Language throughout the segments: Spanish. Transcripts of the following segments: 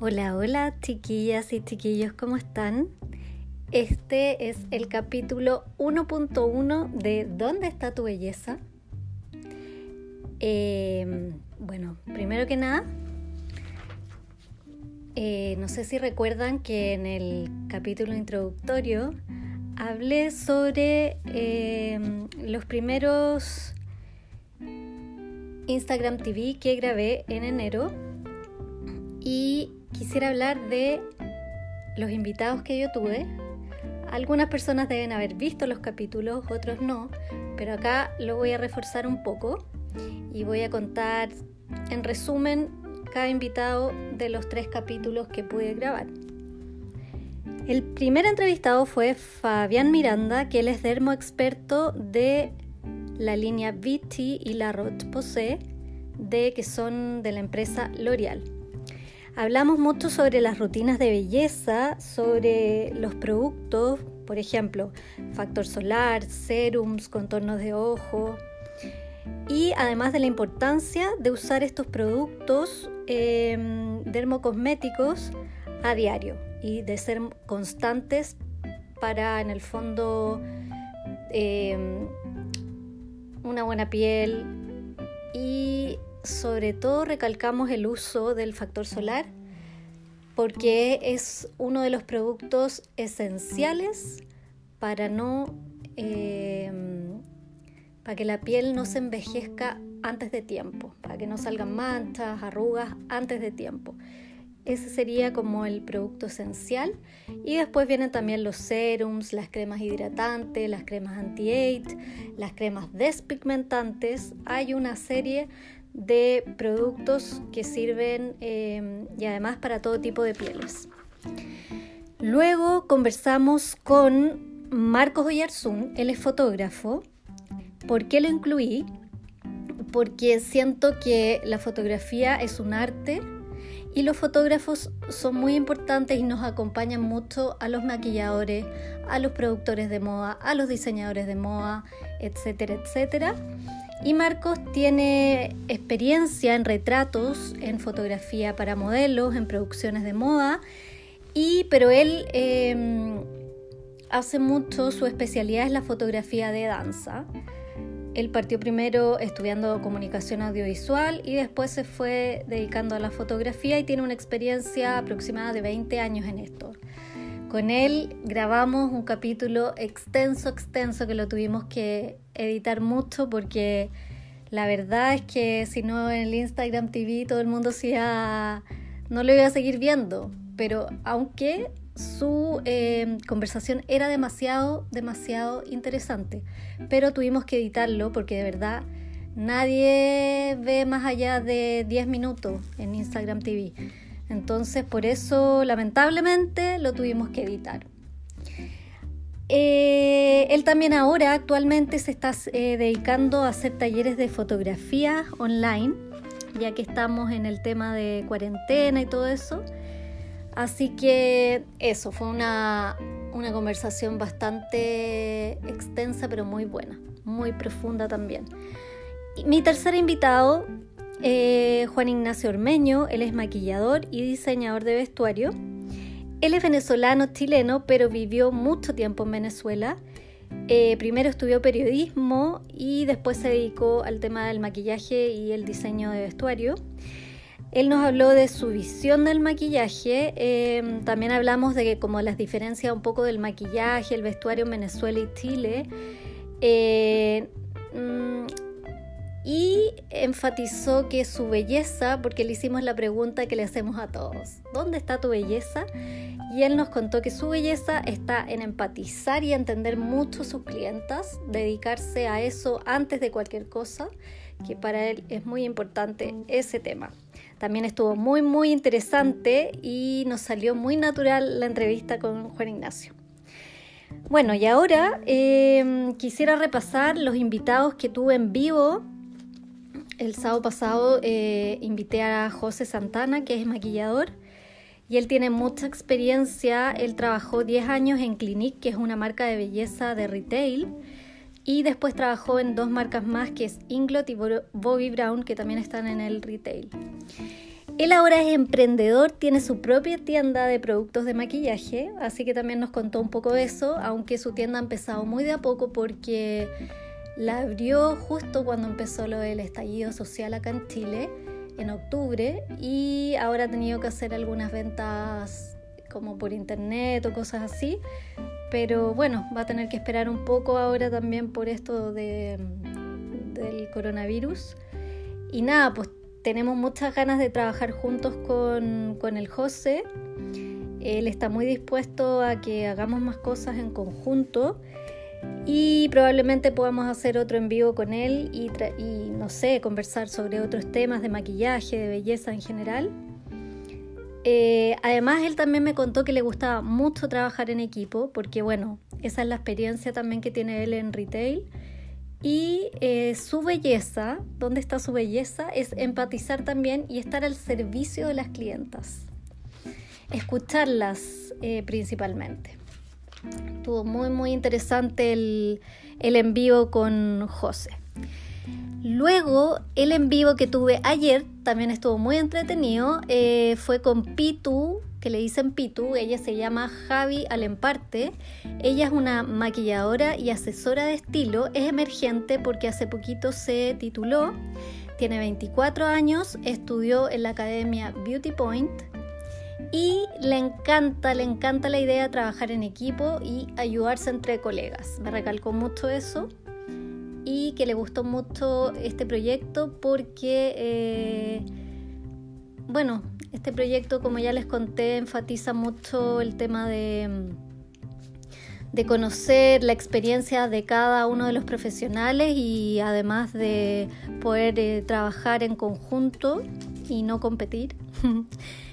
Hola, hola chiquillas y chiquillos, ¿cómo están? Este es el capítulo 1.1 de ¿Dónde está tu belleza? Em, bueno, primero que nada, eh, no sé si recuerdan que en el capítulo introductorio hablé sobre em, los primeros Instagram TV que grabé en enero y quisiera hablar de los invitados que yo tuve. Algunas personas deben haber visto los capítulos, otros no, pero acá lo voy a reforzar un poco y voy a contar en resumen cada invitado de los tres capítulos que pude grabar. El primer entrevistado fue Fabián Miranda, que él es dermo experto de la línea BT y la Roche-Posay, de que son de la empresa L'Oreal. Hablamos mucho sobre las rutinas de belleza, sobre los productos, por ejemplo, factor solar, serums, contornos de ojo, y además de la importancia de usar estos productos em, dermocosméticos a diario y de ser constantes para, en el fondo, em, una buena piel y sobre todo recalcamos el uso del factor solar porque es uno de los productos esenciales para no eh, para que la piel no se envejezca antes de tiempo, para que no salgan manchas, arrugas antes de tiempo. Ese sería como el producto esencial. Y después vienen también los serums, las cremas hidratantes, las cremas anti-age, las cremas despigmentantes. Hay una serie de productos que sirven eh, y además para todo tipo de pieles. Luego conversamos con Marcos Oyarzún, él es fotógrafo. ¿Por qué lo incluí? Porque siento que la fotografía es un arte y los fotógrafos son muy importantes y nos acompañan mucho a los maquilladores, a los productores de moda, a los diseñadores de moda, etcétera, etcétera. Y Marcos tiene experiencia en retratos, en fotografía para modelos, en producciones de moda, y, pero él em, hace mucho, su especialidad es la fotografía de danza. Él partió primero estudiando comunicación audiovisual y después se fue dedicando a la fotografía y tiene una experiencia aproximada de 20 años en esto. Con él grabamos un capítulo extenso, extenso, que lo tuvimos que editar mucho porque la verdad es que si no en el Instagram TV todo el mundo se no lo iba a seguir viendo. Pero aunque su eh, conversación era demasiado, demasiado interesante, pero tuvimos que editarlo porque de verdad nadie ve más allá de 10 minutos en Instagram TV. Entonces, por eso, lamentablemente, lo tuvimos que editar. Eh, él también ahora actualmente se está eh, dedicando a hacer talleres de fotografía online, ya que estamos en el tema de cuarentena y todo eso. Así que eso, fue una, una conversación bastante extensa, pero muy buena, muy profunda también. mi tercer invitado eh, Juan Ignacio Ormeño, él es maquillador y diseñador de vestuario. Él es venezolano chileno, pero vivió mucho tiempo en Venezuela. Eh, primero estudió periodismo y después se dedicó al tema del maquillaje y el diseño de vestuario. Él nos habló de su visión del maquillaje, eh, también hablamos de que como las diferencias un poco del maquillaje, el vestuario en Venezuela y Chile. Mm, y enfatizó que su belleza, porque le hicimos la pregunta que le hacemos a todos, ¿dónde está tu belleza? Y él nos contó que su belleza está en empatizar y entender mucho a sus clientas, dedicarse a eso antes de cualquier cosa, que para él es muy importante ese tema. También estuvo muy, muy interesante y nos salió muy natural la entrevista con Juan Ignacio. Bueno, y ahora eh, quisiera repasar los invitados que tuve en vivo el sábado pasado eh, invité a José Santana, que es maquillador, y él tiene mucha experiencia. Él trabajó 10 años en Clinique, que es una marca de belleza de retail, y después trabajó en dos marcas más, que es Inglot y Bobby Brown, que también están en el retail. Él ahora es emprendedor, tiene su propia tienda de productos de maquillaje, así que también nos contó un poco de eso, aunque su tienda ha empezado muy de a poco porque la abrió justo cuando empezó lo del estallido social acá en Chile, en octubre, y ahora ha tenido que hacer algunas ventas como por internet o cosas así, pero bueno, va a tener que esperar un poco ahora también por esto de, del coronavirus. Y nada, pues tenemos muchas ganas de trabajar juntos con, el José. Él está muy dispuesto a que hagamos más cosas en conjunto y probablemente podamos hacer otro en vivo con él y, no sé, conversar sobre otros temas de maquillaje, de belleza en general. Eh, además, él también me contó que le gustaba mucho trabajar en equipo porque, bueno, esa es la experiencia también que tiene él en retail y eh, su belleza, ¿dónde está su belleza? Es empatizar también y estar al servicio de las clientas. Escucharlas eh, principalmente. Estuvo muy, muy interesante el, el en vivo con José. Luego, el en vivo que tuve ayer también estuvo muy entretenido. Eh, fue con Pitu, que le dicen Pitu. Ella se llama Javi Alemparte. Ella es una maquilladora y asesora de estilo. Es emergente porque hace poquito se tituló. Tiene 24 años, estudió en la academia Beauty Point y le encanta, le encanta la idea de trabajar en equipo y ayudarse entre colegas. Me recalcó mucho eso y que le gustó mucho este proyecto porque, eh, bueno, este proyecto, como ya les conté, enfatiza mucho el tema de, de conocer la experiencia de cada uno de los profesionales y además de poder eh, trabajar en conjunto y no competir.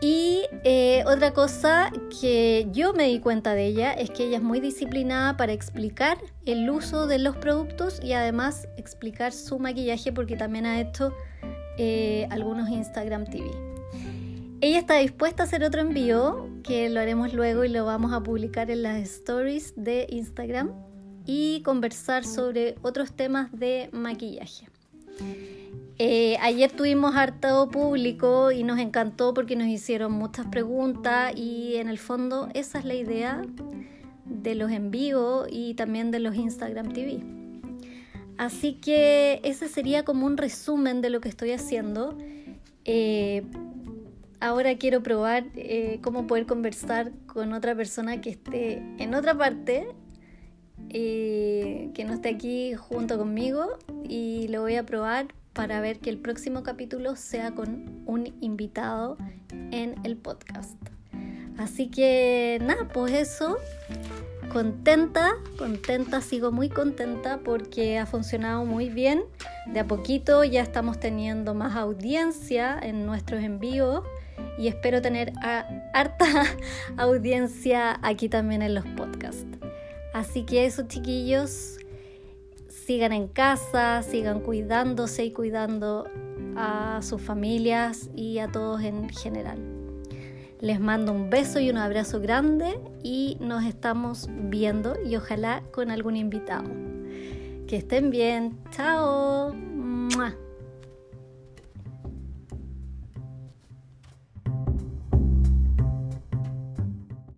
Y eh, otra cosa que yo me di cuenta de ella es que ella es muy disciplinada para explicar el uso de los productos y además explicar su maquillaje porque también ha hecho eh, algunos Instagram TV. Ella está dispuesta a hacer otro envío que lo haremos luego y lo vamos a publicar en las stories de Instagram y conversar sobre otros temas de maquillaje. Eh, ayer tuvimos harto público y nos encantó porque nos hicieron muchas preguntas y en el fondo esa es la idea de los en vivo y también de los Instagram TV. Así que ese sería como un resumen de lo que estoy haciendo. Eh, ahora quiero probar eh, cómo poder conversar con otra persona que esté en otra parte, que no esté aquí junto conmigo y lo voy a probar para ver que el próximo capítulo sea con un invitado en el podcast. Así que nada, pues eso, contenta, contenta, sigo muy contenta porque ha funcionado muy bien. De a poquito ya estamos teniendo más audiencia en nuestros envíos y espero tener harta audiencia aquí también en los podcasts. Así que eso chiquillos, sigan en casa, sigan cuidándose y cuidando a sus familias y a todos en general. Les mando un beso y un abrazo grande y nos estamos viendo y ojalá con algún invitado. Que estén bien. Chao.